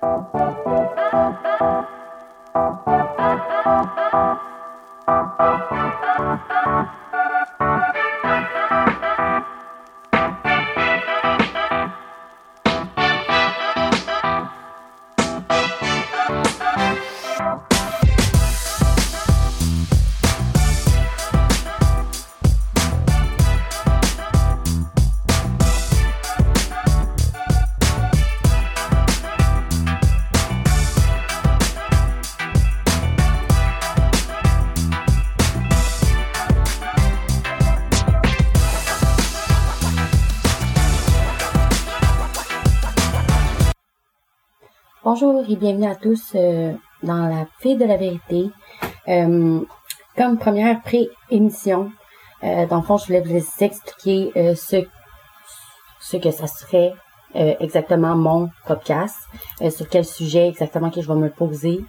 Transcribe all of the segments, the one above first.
Música Bonjour et bienvenue à tous euh, dans la Fille de la vérité. Euh, comme première pré-émission, euh, dans le fond, je voulais vous expliquer ce, que ça serait exactement mon podcast, sur quel sujet exactement que je vais me poser.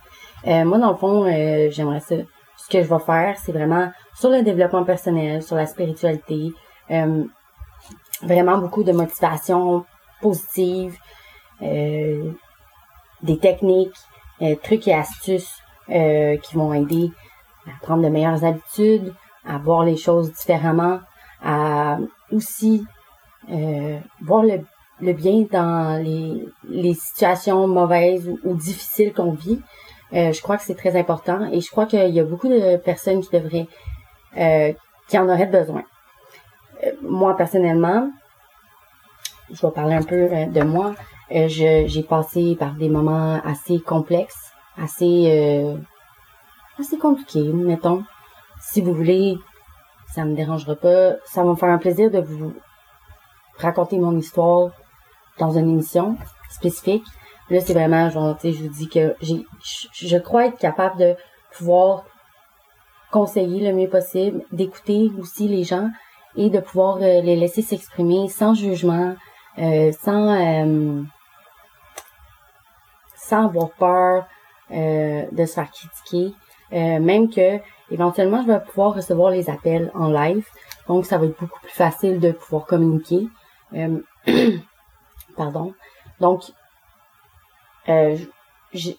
moi, dans le fond, j'aimerais ça. Ce que je vais faire, c'est vraiment sur le développement personnel, sur la spiritualité, vraiment beaucoup de motivation positive. Des techniques, euh, trucs et astuces euh, qui vont aider à prendre de meilleures habitudes, à voir les choses différemment, à aussi euh, voir le, le, bien dans les, les situations mauvaises ou, difficiles qu'on vit. je crois que c'est très important et je crois qu'il y a beaucoup de personnes qui devraient, qui en auraient besoin. moi personnellement, je vais parler un peu de moi. Euh, j'ai passé par des moments assez complexes, assez euh, assez compliqués, mettons. Si vous voulez, ça me dérangera pas. Ça va me faire un plaisir de vous raconter mon histoire dans une émission spécifique. Là, c'est vraiment genre, je vous dis que j'ai, je crois être capable de pouvoir conseiller le mieux possible, d'écouter aussi les gens et de pouvoir euh, les laisser s'exprimer sans jugement, euh, sans euh, sans avoir peur euh, de se faire critiquer. Euh, même que éventuellement je vais pouvoir recevoir les appels en live. Donc ça va être beaucoup plus facile de pouvoir communiquer. Euh, pardon. Donc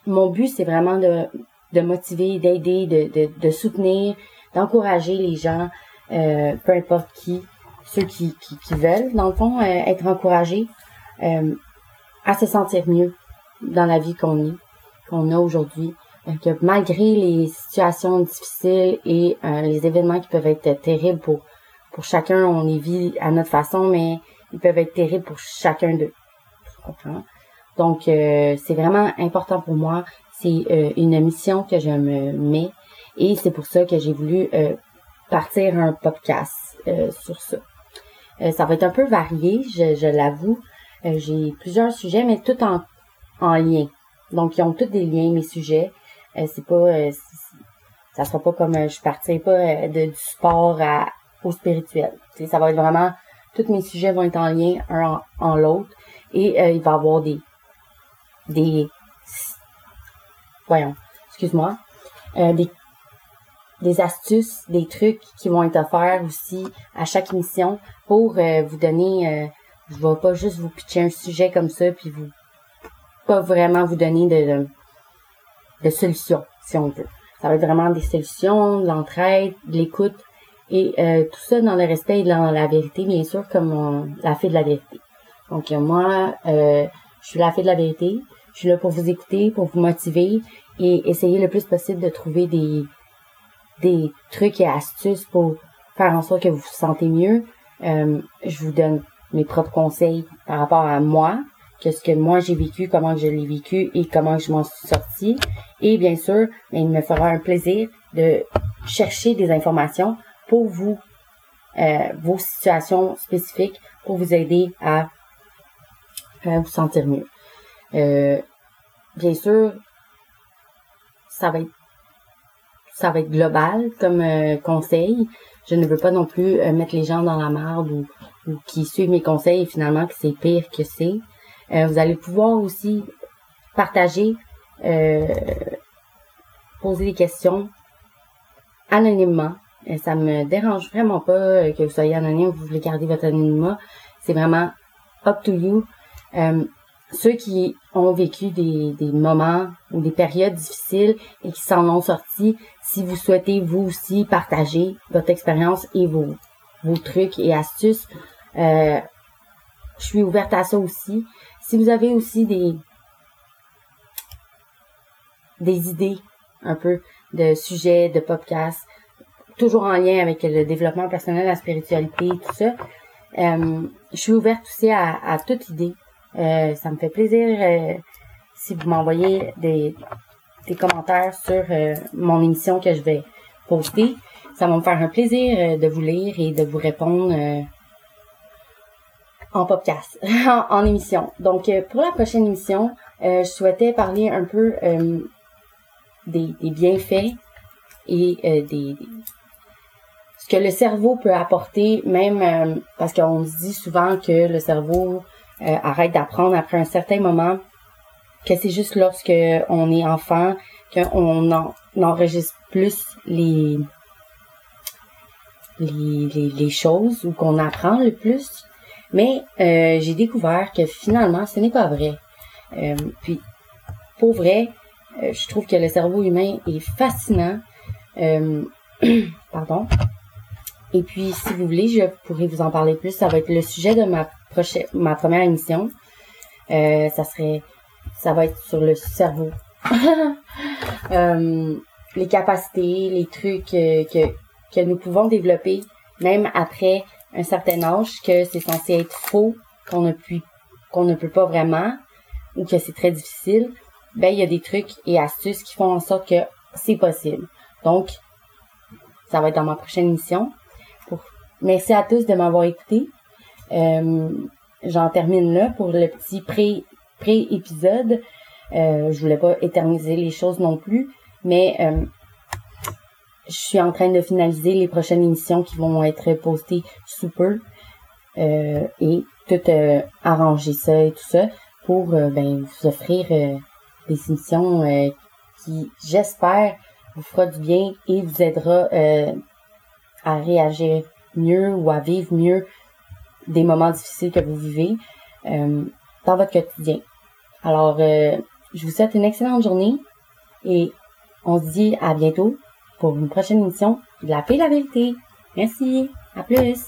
mon but c'est vraiment de, de motiver, d'aider, de, de, soutenir, d'encourager les gens, peu importe qui, ceux qui, qui, qui, veulent, dans le fond, être encouragés à se sentir mieux, dans la vie qu'on est, qu'on a aujourd'hui. Euh, que malgré les situations difficiles et euh, les événements qui peuvent être terribles pour pour chacun, on les vit à notre façon, mais ils peuvent être terribles pour chacun d'eux. Donc, euh, c'est vraiment important pour moi. C'est une mission que je me mets et c'est pour ça que j'ai voulu partir un podcast sur ça. ça va être un peu varié, je, je l'avoue. j'ai plusieurs sujets, mais tout en en lien. Donc, ils ont tous des liens, mes sujets. Euh, c'est pas, euh, ça sera pas comme, euh, je partirai pas de, du sport au spirituel. ça va être vraiment, tous mes sujets vont être en lien un en, l'autre. Et il va y avoir des, des, voyons, excuse-moi, des, des astuces, des trucs qui vont être offerts aussi à chaque émission pour vous donner, je vais pas juste vous pitcher un sujet comme ça puis vous pas vraiment vous donner de, solutions, si on veut. Ça va être vraiment des solutions, de l'entraide, de l'écoute, et euh, tout ça dans le respect et dans la vérité, bien sûr, comme la fée de la vérité. Donc euh, moi, euh, je suis la fée de la vérité. Je suis là pour vous écouter, pour vous motiver et essayer le plus possible de trouver des, des trucs et astuces pour faire en sorte que vous vous sentez mieux. je vous donne mes propres conseils par rapport à moi, qu'est-ce que moi j'ai vécu, comment je l'ai vécu et comment je m'en suis sortie. Et bien sûr, il me fera un plaisir de chercher des informations pour vous, euh, vos situations spécifiques, pour vous aider à, vous sentir mieux. Euh, bien sûr, ça va être global comme euh, conseil. Je ne veux pas non plus mettre les gens dans la merde ou, ou qui suivent mes conseils et finalement que c'est pire que c'est. Euh, vous allez pouvoir aussi partager, euh, poser des questions anonymement. Et ça me dérange vraiment pas que vous soyez anonyme, vous voulez garder votre anonymat. C'est vraiment up to you. Euh, ceux qui ont vécu des, des moments ou des périodes difficiles et qui s'en ont sortis, si vous souhaitez vous aussi partager votre expérience et vos, vos trucs et astuces, euh, je suis ouverte à ça aussi. Si vous avez aussi des des idées un peu de sujets, de podcasts, toujours en lien avec le développement personnel, la spiritualité, tout ça, euh, je suis ouverte aussi à, toute idée. Euh, ça me fait plaisir euh, si vous m'envoyez des, des commentaires sur mon émission que je vais poster. Ça va me faire un plaisir de vous lire et de vous répondre en podcast, en, émission. Donc, pour la prochaine émission, je souhaitais parler un peu des, des, bienfaits et des, ce que le cerveau peut apporter, même parce qu'on se dit souvent que le cerveau euh, arrête d'apprendre après un certain moment, que c'est juste lorsque on est enfant qu'on en, enregistre plus les, les, les, choses ou qu'on apprend le plus. Mais euh, j'ai découvert que finalement, ce n'est pas vrai. Euh, puis, pour vrai, je trouve que le cerveau humain est fascinant. pardon. Et puis, si vous voulez, je pourrais vous en parler plus. Ça va être le sujet de ma prochaine, ma première émission. Euh, ça serait, ça va être sur le cerveau. euh, les capacités, les trucs euh, que, que nous pouvons développer, même après un certain âge, que c'est censé être faux, qu'on ne qu'on ne peut pas vraiment, ou que c'est très difficile. Ben, il y a des trucs et astuces qui font en sorte que c'est possible. Donc, ça va être dans ma prochaine émission. Merci à tous de m'avoir écouté. Euh, J'en termine là pour le petit pré pré-épisode. Euh, je voulais pas éterniser les choses non plus, mais euh, je suis en train de finaliser les prochaines émissions qui vont être postées sous peu euh, et tout euh, arranger ça et tout ça pour ben, vous offrir des émissions qui, j'espère, vous fera du bien et vous aidera à réagir mieux ou à vivre mieux des moments difficiles que vous vivez euh, dans votre quotidien. Alors, euh, je vous souhaite une excellente journée et on se dit à bientôt pour une prochaine émission de La Paix la Vérité. Merci. À plus.